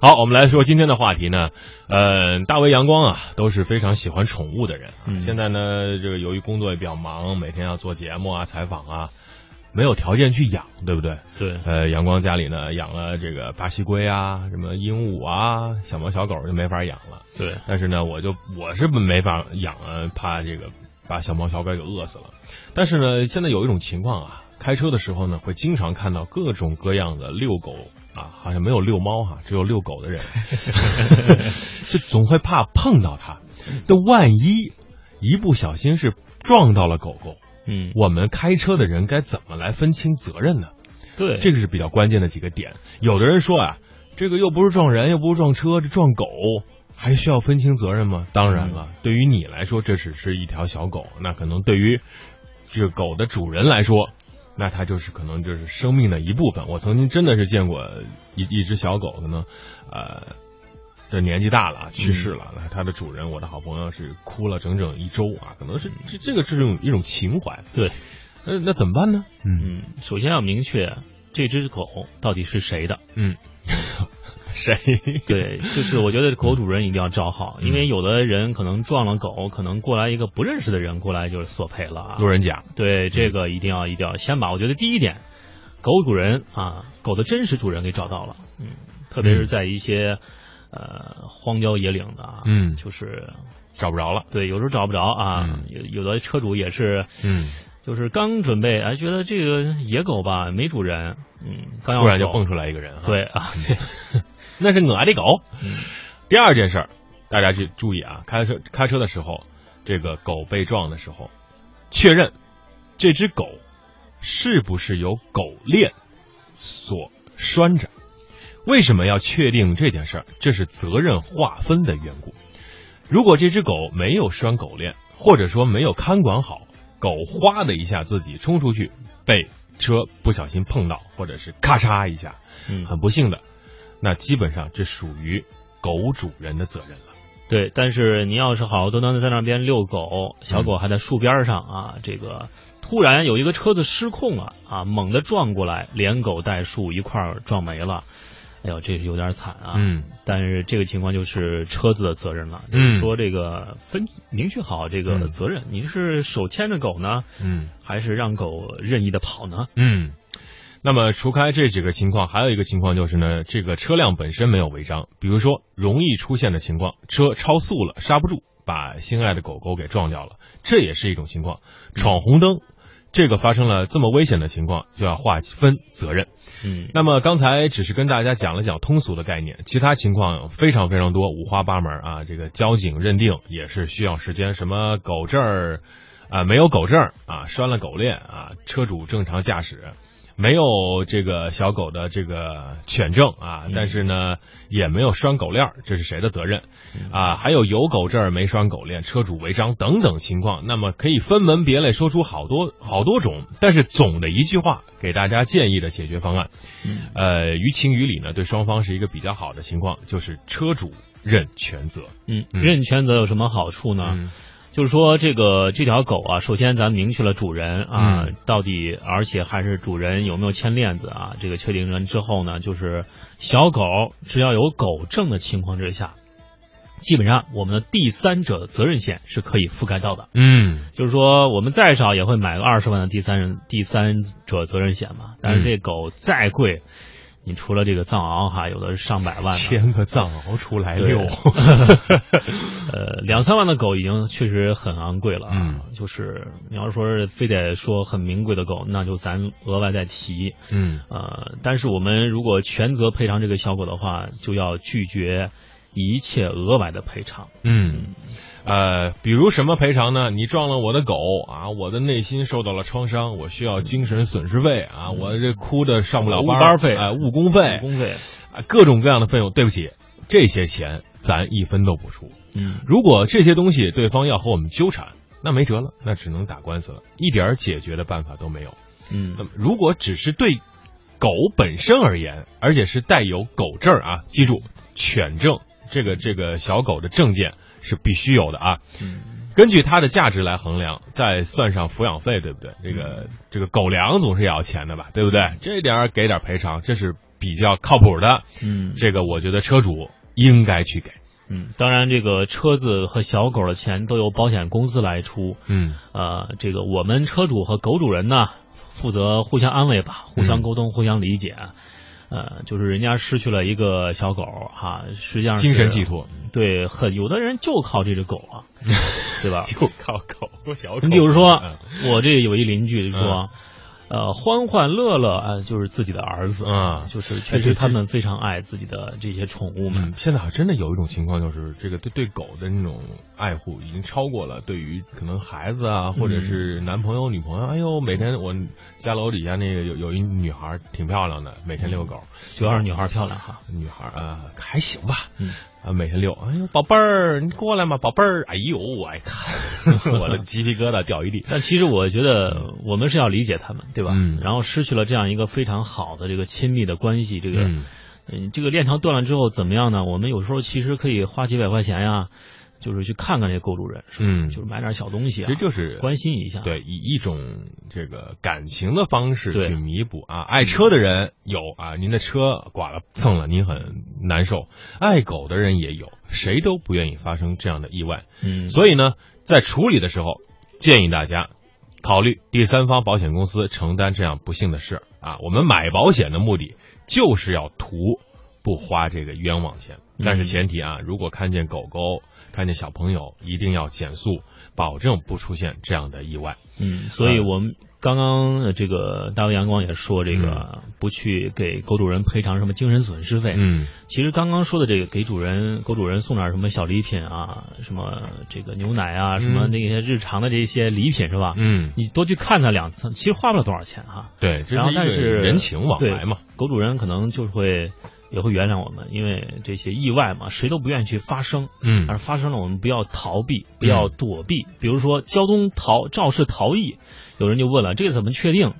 好，我们来说今天的话题呢，呃，大为阳光啊，都是非常喜欢宠物的人啊。嗯现在呢，这个由于工作也比较忙，每天要做节目啊、采访啊，没有条件去养，对不对？对，呃，阳光家里呢养了这个巴西龟啊、什么鹦鹉啊、小猫小狗就没法养了。对，但是呢，我就我是没法养啊，怕这个把小猫小狗给饿死了。但是呢，现在有一种情况啊，开车的时候呢，会经常看到各种各样的遛狗啊，好像没有遛猫哈、只有遛狗的人，就总会怕碰到它。这万一一不小心是撞到了狗狗，嗯，我们开车的人该怎么来分清责任呢？对，这个是比较关键的几个点。有的人说啊，这个又不是撞人，又不是撞车，这撞狗还需要分清责任吗？当然了，对于你来说，这只是一条小狗，那可能对于这个狗的主人来说，那它就是可能就是生命的一部分。我曾经真的是见过一一只小狗，可能呃。这年纪大了，去世了。那它的主人，我的好朋友是哭了整整一周啊，可能是这这个是一种一种情怀。对，那那怎么办呢？嗯嗯，首先要明确这只狗到底是谁的。嗯，谁？对，就是我觉得狗主人一定要照好，因为有的人可能撞了狗，可能过来一个不认识的人过来就是索赔了啊。路人甲。对，这个一定要一定要先把，我觉得第一点，狗主人啊，狗的真实主人给找到了，嗯，特别是在一些、呃荒郊野岭的啊，嗯就是找不着了。对，有时候找不着啊，嗯有有的车主也是，嗯，就是刚准备，哎，觉得这个野狗吧没主人，嗯，刚要走突然就蹦出来一个人。对啊，对，那是我的狗。嗯第二件事儿，大家去注意啊，开车开车的时候，这个狗被撞的时候，确认这只狗是不是由狗链所拴着。为什么要确定这件事儿？这是责任划分的缘故。如果这只狗没有拴狗链，或者说没有看管好，狗哗的一下自己冲出去，被车不小心碰到，或者是咔嚓一下，嗯，很不幸的，那基本上这属于狗主人的责任了。对，但是你要是好好端端的在那边遛狗，小狗还在树边上啊，这个突然有一个车子失控了啊，猛地撞过来，连狗带树一块儿撞没了。哎呦，这是有点惨啊！嗯，但是这个情况就是车子的责任了，就嗯是说这个分明确好这个嗯责任，你是手牵着狗呢，嗯还是让狗任意的跑呢？嗯。那么除开这几个情况，还有一个情况就是呢，这个车辆本身没有违章，比如说容易出现的情况，车超速了，刹不住，把心爱的狗狗给撞掉了，这也是一种情况。闯红灯，这个发生了这么危险的情况，就要划分责任。嗯，那么刚才只是跟大家讲了讲通俗的概念，其他情况非常非常多，五花八门啊。这个交警认定也是需要时间，什么狗证儿啊，没有狗证儿啊，拴了狗链啊，车主正常驾驶。没有这个小狗的这个犬证啊，嗯但是呢也没有拴狗链，这是谁的责任啊？还有有狗证儿没拴狗链，车主违章等等情况，那么可以分门别类说出好多好多种，但是总的一句话给大家建议的解决方案，嗯呃，于情于理呢，对双方是一个比较好的情况，就是车主认全责。嗯，嗯认全责有什么好处呢？嗯就是说，这个这条狗啊，首先咱明确了主人啊，嗯。到底，而且还是主人有没有牵链子啊，这个确定人之后呢，就是小狗只要有狗证的情况之下，基本上我们的第三者的责任险是可以覆盖到的。嗯。就是说，我们再少也会买个二十万的第三人第三者责任险嘛，但是这狗再贵，你除了这个藏獒哈，有的是上百万的。牵个藏獒出来对遛，呃，两三万的狗已经确实很昂贵了啊。嗯就是你要说是非得说很名贵的狗，那就咱额外再提。嗯呃，但是我们如果全责赔偿这个小狗的话，就要拒绝一切额外的赔偿。嗯。呃，比如什么赔偿呢？你撞了我的狗啊，我的内心受到了创伤，我需要精神损失费啊，我这哭的上不了班儿，误班费啊，误工费，工费，啊，各种各样的费用。对不起，这些钱咱一分都不出。嗯如果这些东西对方要和我们纠缠，那没辙了，那只能打官司了，一点解决的办法都没有。那嗯么，如果只是对狗本身而言，而且是带有狗证啊，记住，犬证这个这个小狗的证件是必须有的啊。嗯根据它的价值来衡量，再算上抚养费，对不对？这个这个狗粮总是也要钱的吧，对不对？这点给点赔偿，这是比较靠谱的，嗯，这个我觉得车主应该去给。嗯，当然，这个车子和小狗的钱都由保险公司来出。嗯，呃，这个我们车主和狗主人呢，负责互相安慰吧，互相沟通，互相理解。呃，就是人家失去了一个小狗哈，实际上精神寄托。对，很有的人就靠这只狗啊，对吧？就靠狗小狗。你比如说，我这有一邻居就说。呃，欢欢乐乐啊，就是自己的儿子啊，就是确实他们非常爱自己的这些宠物们。现在好像真的有一种情况，就是这个对对狗的那种爱护已经超过了对于可能孩子啊，或者是男朋友、女朋友。哎呦，每天我家楼底下那个有有一女孩挺漂亮的，每天遛狗，主要是女孩漂亮哈，女孩啊还行吧。嗯。啊，每天遛，哎呦，宝贝儿，你过来嘛，宝贝儿，哎呦，我爱看，我的鸡皮疙瘩掉一地。但其实我觉得我们是要理解他们，对吧？嗯。然后失去了这样一个非常好的这个亲密的关系，这个，嗯，这个链条断了之后怎么样呢？我们有时候其实可以花几百块钱呀。就是去看看这购主人，嗯，就是买点小东西，其实就是关心一下，对，以一种这个感情的方式去弥补啊。爱车的人有啊，您的车剐了蹭了，您很难受；爱狗的人也有，谁都不愿意发生这样的意外。嗯，所以呢，在处理的时候，建议大家考虑第三方保险公司承担这样不幸的事啊。我们买保险的目的就是要图不花这个冤枉钱，但是前提啊，如果看见狗狗。看见小朋友一定要减速，保证不出现这样的意外。嗯，所以我们刚刚这个大卫阳光也说，这个不去给狗主人赔偿什么精神损失费。嗯，其实刚刚说的这个给主人狗主人送点什么小礼品啊，什么这个牛奶啊，什么那些日常的这些礼品是吧？嗯，你多去看他两次，其实花不了多少钱哈。对，然后但是人情往来嘛，狗主人可能就会。也会原谅我们，因为这些意外嘛，谁都不愿意去发生。嗯，而发生了，我们不要逃避，不要躲避。比如说交通逃肇事逃逸，有人就问了，这个怎么确定？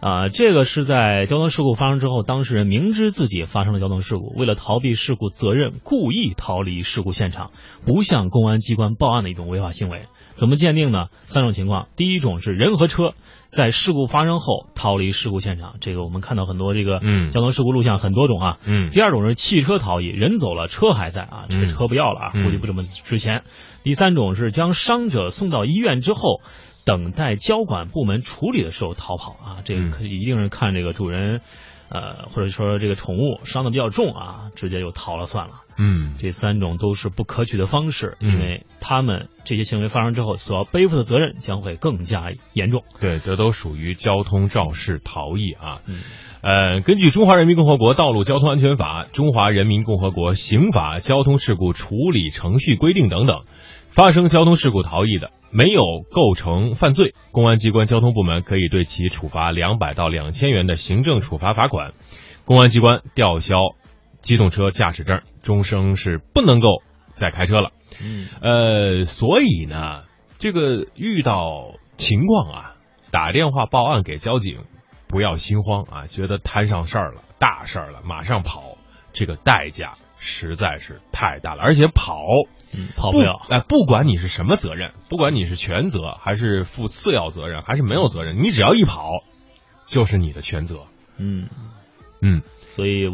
啊，这个是在交通事故发生之后，当事人明知自己发生了交通事故，为了逃避事故责任，故意逃离事故现场，不向公安机关报案的一种违法行为。怎么鉴定呢？三种情况，第一种是人和车在事故发生后逃离事故现场，这个我们看到很多这个交通事故录像很多种啊。嗯。第二种是汽车逃逸，人走了，车还在啊，这个车不要了啊，估计不怎么值钱。第三种是将伤者送到医院之后。等待交管部门处理的时候逃跑啊，这个可一定是看这个主人，呃，或者说这个宠物伤的比较重啊，直接就逃了算了。嗯，这三种都是不可取的方式，因为他们这些行为发生之后所要背负的责任将会更加严重。对，这都属于交通肇事逃逸啊。嗯，呃，根据《中华人民共和国道路交通安全法》《中华人民共和国刑法》《交通事故处理程序规定》等等。发生交通事故逃逸的，没有构成犯罪，公安机关交通部门可以对其处罚两百到两千元的行政处罚罚款，公安机关吊销机动车驾驶证，终生是不能够再开车了。嗯，呃，所以呢，这个遇到情况啊，打电话报案给交警，不要心慌啊，觉得摊上事儿了，大事儿了，马上跑，这个代价实在是太大了，而且跑。嗯，跑不了。哎，不管你是什么责任，不管你是全责还是负次要责任，还是没有责任，你只要一跑，就是你的全责。嗯嗯，所以。